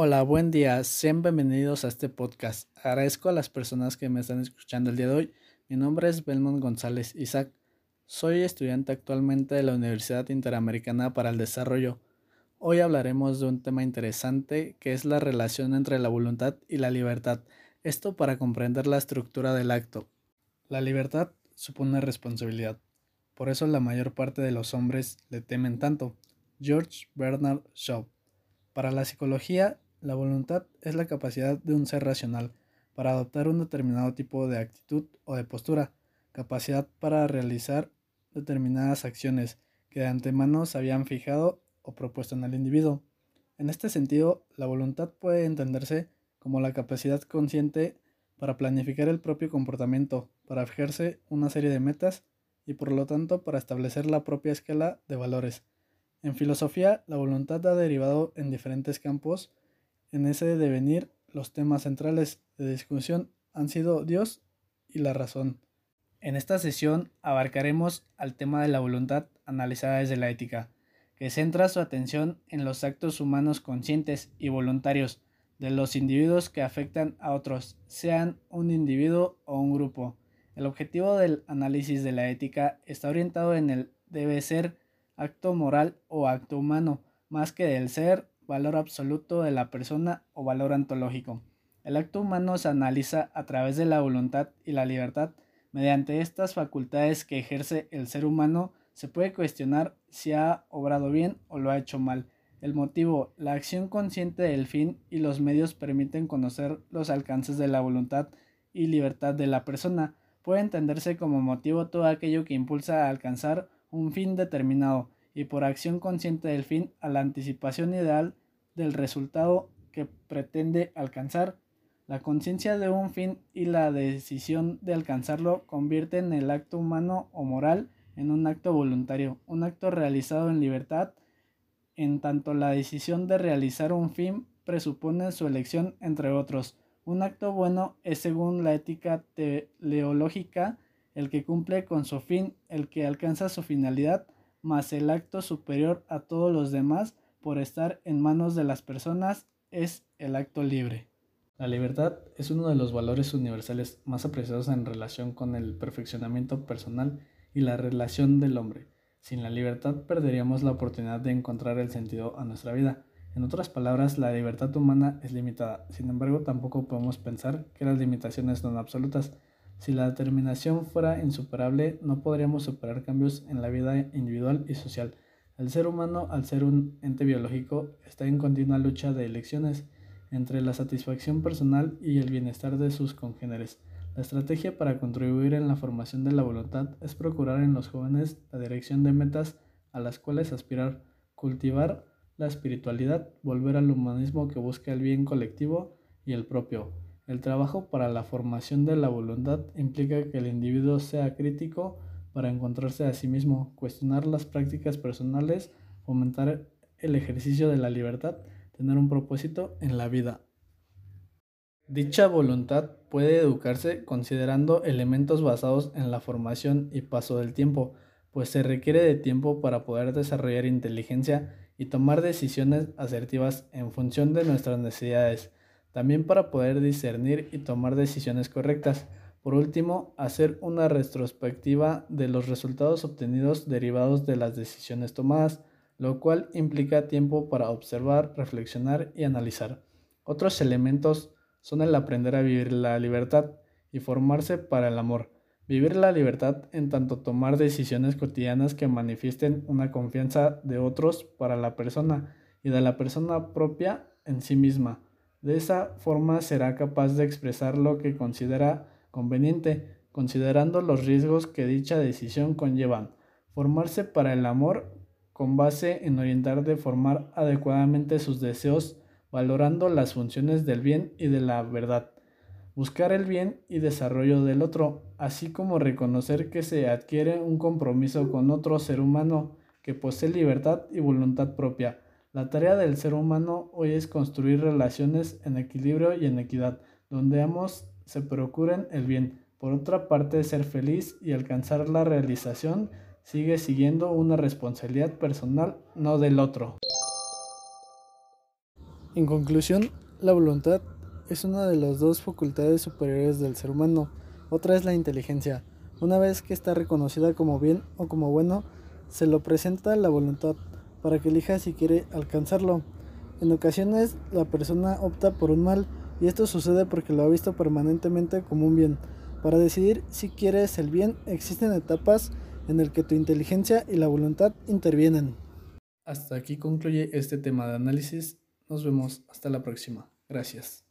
Hola, buen día, sean bienvenidos a este podcast. Agradezco a las personas que me están escuchando el día de hoy. Mi nombre es Belmont González Isaac. Soy estudiante actualmente de la Universidad Interamericana para el Desarrollo. Hoy hablaremos de un tema interesante que es la relación entre la voluntad y la libertad. Esto para comprender la estructura del acto. La libertad supone responsabilidad. Por eso la mayor parte de los hombres le temen tanto. George Bernard Shaw. Para la psicología, la voluntad es la capacidad de un ser racional para adoptar un determinado tipo de actitud o de postura, capacidad para realizar determinadas acciones que de antemano se habían fijado o propuesto en el individuo. En este sentido, la voluntad puede entenderse como la capacidad consciente para planificar el propio comportamiento, para fijarse una serie de metas y por lo tanto para establecer la propia escala de valores. En filosofía, la voluntad ha derivado en diferentes campos. En ese devenir, los temas centrales de discusión han sido Dios y la razón. En esta sesión abarcaremos al tema de la voluntad analizada desde la ética, que centra su atención en los actos humanos conscientes y voluntarios de los individuos que afectan a otros, sean un individuo o un grupo. El objetivo del análisis de la ética está orientado en el debe ser acto moral o acto humano, más que del ser, valor absoluto de la persona o valor ontológico. El acto humano se analiza a través de la voluntad y la libertad. Mediante estas facultades que ejerce el ser humano, se puede cuestionar si ha obrado bien o lo ha hecho mal. El motivo, la acción consciente del fin y los medios permiten conocer los alcances de la voluntad y libertad de la persona. Puede entenderse como motivo todo aquello que impulsa a alcanzar un fin determinado y por acción consciente del fin a la anticipación ideal del resultado que pretende alcanzar. La conciencia de un fin y la decisión de alcanzarlo convierten el acto humano o moral en un acto voluntario, un acto realizado en libertad, en tanto la decisión de realizar un fin presupone su elección entre otros. Un acto bueno es según la ética teleológica el que cumple con su fin, el que alcanza su finalidad, más el acto superior a todos los demás por estar en manos de las personas es el acto libre. La libertad es uno de los valores universales más apreciados en relación con el perfeccionamiento personal y la relación del hombre. Sin la libertad perderíamos la oportunidad de encontrar el sentido a nuestra vida. En otras palabras, la libertad humana es limitada. Sin embargo, tampoco podemos pensar que las limitaciones son absolutas. Si la determinación fuera insuperable, no podríamos superar cambios en la vida individual y social. El ser humano, al ser un ente biológico, está en continua lucha de elecciones entre la satisfacción personal y el bienestar de sus congéneres. La estrategia para contribuir en la formación de la voluntad es procurar en los jóvenes la dirección de metas a las cuales aspirar, cultivar la espiritualidad, volver al humanismo que busca el bien colectivo y el propio, el trabajo para la formación de la voluntad implica que el individuo sea crítico para encontrarse a sí mismo, cuestionar las prácticas personales, fomentar el ejercicio de la libertad, tener un propósito en la vida. Dicha voluntad puede educarse considerando elementos basados en la formación y paso del tiempo, pues se requiere de tiempo para poder desarrollar inteligencia y tomar decisiones asertivas en función de nuestras necesidades también para poder discernir y tomar decisiones correctas. Por último, hacer una retrospectiva de los resultados obtenidos derivados de las decisiones tomadas, lo cual implica tiempo para observar, reflexionar y analizar. Otros elementos son el aprender a vivir la libertad y formarse para el amor. Vivir la libertad en tanto tomar decisiones cotidianas que manifiesten una confianza de otros para la persona y de la persona propia en sí misma de esa forma será capaz de expresar lo que considera conveniente, considerando los riesgos que dicha decisión conllevan. Formarse para el amor con base en orientar de formar adecuadamente sus deseos, valorando las funciones del bien y de la verdad. Buscar el bien y desarrollo del otro, así como reconocer que se adquiere un compromiso con otro ser humano que posee libertad y voluntad propia la tarea del ser humano hoy es construir relaciones en equilibrio y en equidad, donde ambos se procuren el bien. Por otra parte, ser feliz y alcanzar la realización sigue siguiendo una responsabilidad personal, no del otro. En conclusión, la voluntad es una de las dos facultades superiores del ser humano. Otra es la inteligencia. Una vez que está reconocida como bien o como bueno, se lo presenta la voluntad para que elija si quiere alcanzarlo. En ocasiones la persona opta por un mal y esto sucede porque lo ha visto permanentemente como un bien. Para decidir si quieres el bien existen etapas en las que tu inteligencia y la voluntad intervienen. Hasta aquí concluye este tema de análisis. Nos vemos hasta la próxima. Gracias.